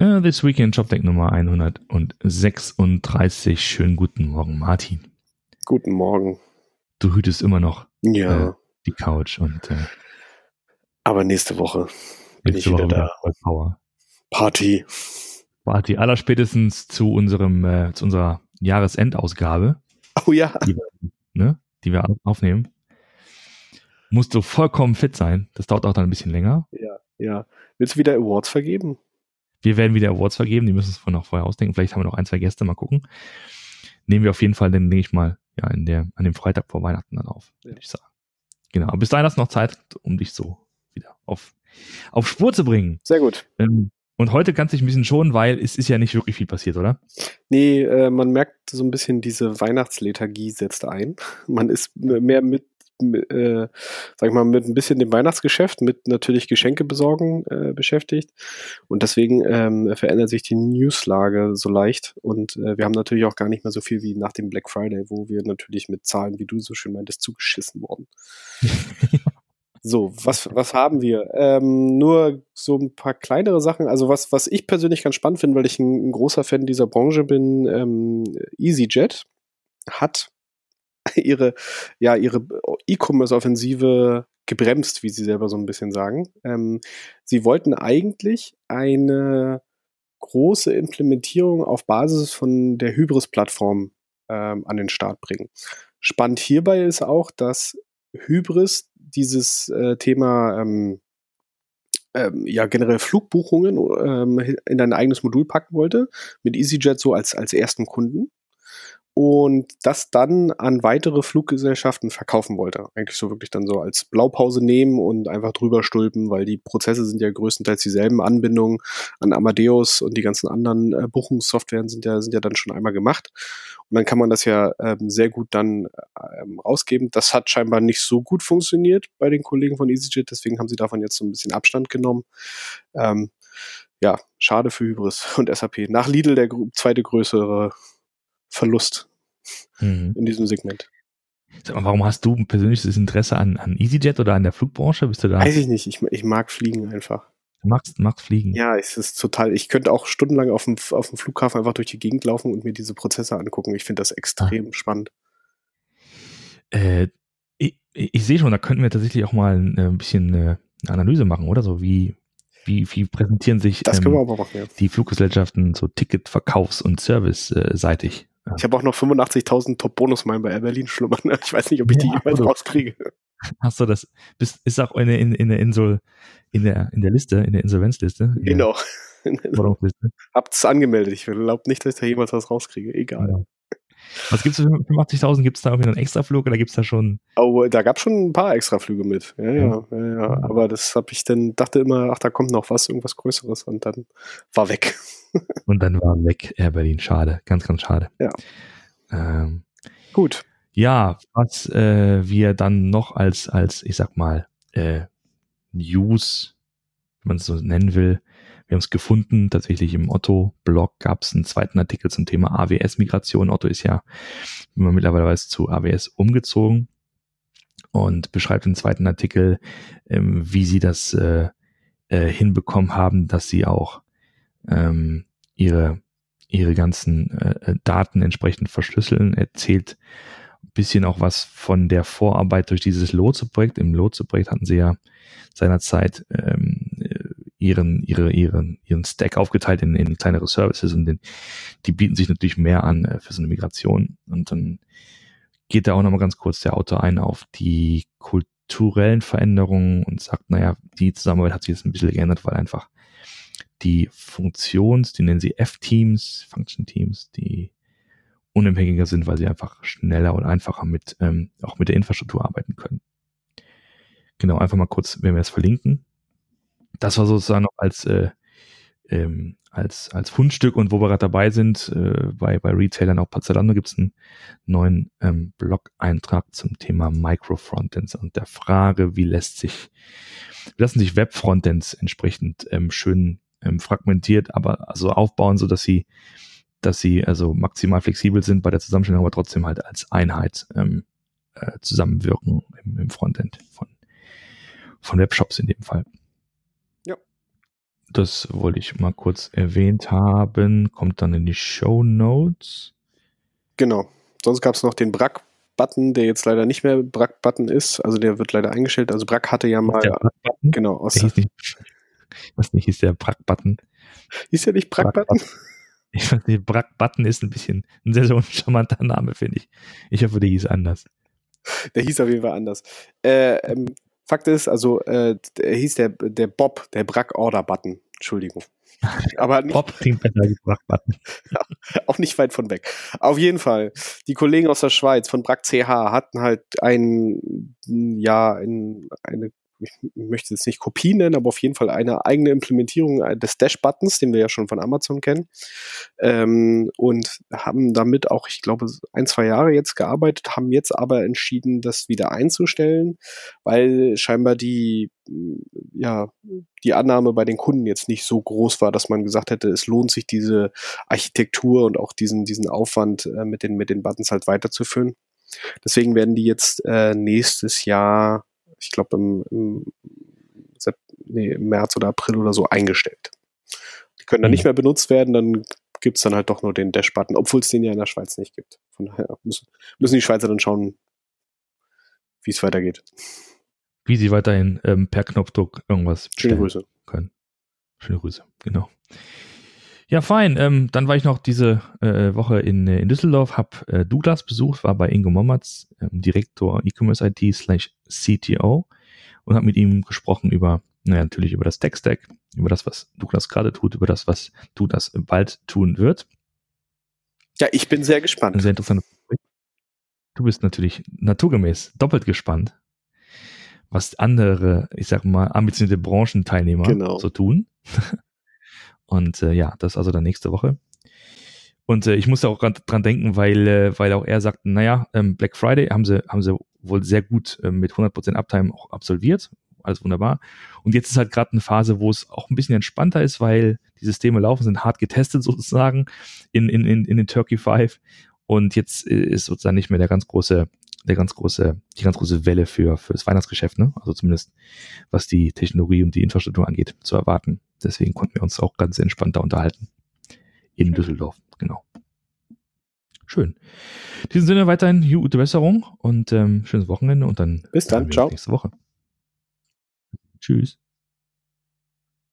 Uh, this Weekend Shopdeck Nummer 136. Schönen guten Morgen, Martin. Guten Morgen. Du hütest immer noch ja. äh, die Couch und äh, aber nächste Woche bin nächste ich Woche wieder da. Power. Party. Party. Allerspätestens zu unserem, äh, zu unserer Jahresendausgabe, Oh ja. die wir, ne, die wir aufnehmen. Musst du vollkommen fit sein. Das dauert auch dann ein bisschen länger. Ja, ja. Willst du wieder Awards vergeben? Wir werden wieder Awards vergeben, die müssen es von noch vorher ausdenken. Vielleicht haben wir noch ein, zwei Gäste, mal gucken. Nehmen wir auf jeden Fall, dann denke ich mal, ja, in der, an dem Freitag vor Weihnachten dann auf, Ja. würde ich sagen. Genau. Aber bis dahin hast du noch Zeit, um dich so wieder auf, auf Spur zu bringen. Sehr gut. Ähm, und heute kannst du dich ein bisschen schonen, weil es ist ja nicht wirklich viel passiert, oder? Nee, äh, man merkt so ein bisschen, diese Weihnachtslethargie setzt ein. Man ist mehr mit, äh, sag ich mal, mit ein bisschen dem Weihnachtsgeschäft, mit natürlich Geschenke besorgen äh, beschäftigt. Und deswegen ähm, verändert sich die Newslage so leicht. Und äh, wir haben natürlich auch gar nicht mehr so viel wie nach dem Black Friday, wo wir natürlich mit Zahlen, wie du so schön meintest, zugeschissen wurden. So, was, was haben wir? Ähm, nur so ein paar kleinere Sachen. Also was, was ich persönlich ganz spannend finde, weil ich ein, ein großer Fan dieser Branche bin, ähm, EasyJet hat ihre, ja, ihre E-Commerce-Offensive gebremst, wie sie selber so ein bisschen sagen. Ähm, sie wollten eigentlich eine große Implementierung auf Basis von der Hybris-Plattform ähm, an den Start bringen. Spannend hierbei ist auch, dass Hybris dieses äh, Thema ähm, ähm, ja generell Flugbuchungen ähm, in ein eigenes Modul packen wollte, mit EasyJet so als, als ersten Kunden und das dann an weitere Fluggesellschaften verkaufen wollte. Eigentlich so wirklich dann so als Blaupause nehmen und einfach drüber stülpen, weil die Prozesse sind ja größtenteils dieselben. Anbindungen an Amadeus und die ganzen anderen äh, Buchungssoftwaren sind ja, sind ja dann schon einmal gemacht. Und dann kann man das ja ähm, sehr gut dann ähm, rausgeben. Das hat scheinbar nicht so gut funktioniert bei den Kollegen von EasyJet, deswegen haben sie davon jetzt so ein bisschen Abstand genommen. Ähm, ja, schade für Hybris und SAP. Nach Lidl der zweite größere Verlust Mhm. in diesem Segment. Sag mal, warum hast du ein persönliches Interesse an, an EasyJet oder an der Flugbranche? Bist du da? Weiß ich nicht, ich, ich mag Fliegen einfach. Du magst, magst fliegen. Ja, es ist total, ich könnte auch stundenlang auf dem, auf dem Flughafen einfach durch die Gegend laufen und mir diese Prozesse angucken. Ich finde das extrem spannend. Äh, ich, ich sehe schon, da könnten wir tatsächlich auch mal ein, ein bisschen äh, eine Analyse machen, oder? So wie, wie, wie präsentieren sich ähm, machen, ja. die Fluggesellschaften so Ticketverkaufs- und Service-seitig? Ich habe auch noch 85.000 Top-Bonus-Meilen bei Air Berlin schlummern. Ich weiß nicht, ob ich die Ja, jemals also- rauskriege. Hast du das? Bist, ist auch in der, in, in der Insel, in der, in der Liste, in der Insolvenzliste? in Genau. Forderungsliste? Habt's angemeldet. Ich glaube nicht, dass ich da jemals was rauskriege. Egal. Ja. Was gibt's für 85.000? Gibt's da irgendwie einen Extraflug oder gibt's da schon? Oh, da gab schon ein paar Extraflüge mit. Ja, ja, ja, ja. Aber das habe ich dann, dachte immer, ach, da kommt noch was, irgendwas Größeres und dann war weg. Und dann war weg Air Berlin. Schade, ganz, ganz schade. Ja. Ähm, Gut. ja, was äh, wir dann noch als, als, ich sag mal, äh, News, wenn man es so nennen will, wir haben es gefunden, tatsächlich im Otto-Blog gab es einen zweiten Artikel zum Thema AWS-Migration. Otto ist ja, wie man mittlerweile weiß, zu AWS umgezogen und beschreibt im zweiten Artikel, ähm, wie sie das äh, äh, hinbekommen haben, dass sie auch ähm, ihre, ihre ganzen äh, Daten entsprechend verschlüsseln. Erzählt ein bisschen auch was von der Vorarbeit durch dieses Lotse-Projekt. Im Lotse-Projekt hatten sie ja seinerzeit ähm, äh, ihren, ihre, ihren, ihren Stack aufgeteilt in, in kleinere Services und den, die bieten sich natürlich mehr an äh, für so eine Migration. Und dann geht da auch nochmal ganz kurz der Autor ein auf die kulturellen Veränderungen und sagt, naja, die Zusammenarbeit hat sich jetzt ein bisschen geändert, weil einfach die Funktions, die nennen sie F-Teams, Function Teams, die unabhängiger sind, weil sie einfach schneller und einfacher mit ähm, auch mit der Infrastruktur arbeiten können. Genau, einfach mal kurz, wenn wir das verlinken. Das war sozusagen noch als äh, ähm, als als Fundstück und wo wir gerade dabei sind, äh, bei bei Retailern auch bei Zalando gibt es einen neuen ähm, Blog-Eintrag zum Thema Micro-Frontends und der Frage, wie lässt sich wie lassen sich Web-Frontends entsprechend ähm, schön ähm, fragmentiert, aber also aufbauen, so dass sie dass sie also maximal flexibel sind bei der Zusammenstellung, aber trotzdem halt als Einheit ähm, äh, zusammenwirken im, im Frontend von, von Webshops in dem Fall. Das wollte ich mal kurz erwähnt haben. Kommt dann in die Show Notes. Genau. Sonst gab es noch den Brack-Button, der jetzt leider nicht mehr Brack-Button ist. Also der wird leider eingestellt. Also Brack hatte ja mal. Genau. Aus Der hieß nicht, was nicht, hieß der Brack-Button. hieß ja nicht Brack-Button? Ich weiß nicht, Brack-Button ist ein bisschen ein sehr, sehr uncharmanter Name, finde ich. Ich hoffe, der hieß anders. Der hieß auf jeden Fall anders. Äh, ähm, Fakt ist, also äh, der hieß der, der Bob, der Brack-Order-Button. Entschuldigung. Aber nicht, Bob klingt besser als Brack-Button. auch nicht weit von weg. Auf jeden Fall, die Kollegen aus der Schweiz von Brack CH hatten halt ein, ja, ein, eine, ich möchte jetzt nicht Kopie nennen, aber auf jeden Fall eine eigene Implementierung des Dash-Buttons, den wir ja schon von Amazon kennen. Ähm, und haben damit auch, ich glaube, ein, zwei Jahre jetzt gearbeitet, haben jetzt aber entschieden, das wieder einzustellen, weil scheinbar die, ja, die Annahme bei den Kunden jetzt nicht so groß war, dass man gesagt hätte, es lohnt sich diese Architektur und auch diesen, diesen Aufwand äh, mit, den, mit den Buttons halt weiterzuführen. Deswegen werden die jetzt äh, nächstes Jahr, ich glaube im, im, nee, im März oder April oder so eingestellt. Die können dann Mhm. nicht mehr benutzt werden, dann gibt's dann halt doch nur den Dash-Button, obwohl es den ja in der Schweiz nicht gibt. Von daher müssen, müssen die Schweizer dann schauen, wie es weitergeht. Wie sie weiterhin ähm, per Knopfdruck irgendwas Schöne Grüße. können. Schöne Grüße, genau. Ja, fein. Ähm, dann war ich noch diese äh, Woche in, äh, in Düsseldorf, habe äh, Douglas besucht, war bei Ingo Mommertz, ähm, Direktor E-Commerce IT slash CTO und habe mit ihm gesprochen über, naja, natürlich über das Tech-Stack, über das, was Douglas gerade tut, über das, was Douglas bald tun wird. Ja, ich bin sehr gespannt. sehr interessantes Projekt. Du bist natürlich naturgemäß doppelt gespannt, was andere, ich sag mal, ambitionierte Branchenteilnehmer Genau. so tun. Und äh, ja, das also dann nächste Woche. Und äh, ich musste auch dran denken, weil, äh, weil auch er sagt, naja, ähm, Black Friday haben sie, haben sie wohl sehr gut ähm, mit 100% Uptime auch absolviert. Alles wunderbar. Und jetzt ist halt gerade eine Phase, wo es auch ein bisschen entspannter ist, weil die Systeme laufen, sind hart getestet sozusagen in, in, in, in den Turkey 5. Und jetzt äh, ist sozusagen nicht mehr der ganz große, der ganz große, die ganz große Welle für, für das Weihnachtsgeschäft, ne? Also zumindest was die Technologie und die Infrastruktur angeht, zu erwarten. Deswegen konnten wir uns auch ganz entspannter unterhalten. In Düsseldorf, genau. Schön. In diesem Sinne weiterhin gute Besserung und ähm, schönes Wochenende und dann Bis dann, ciao. nächste Woche. Tschüss.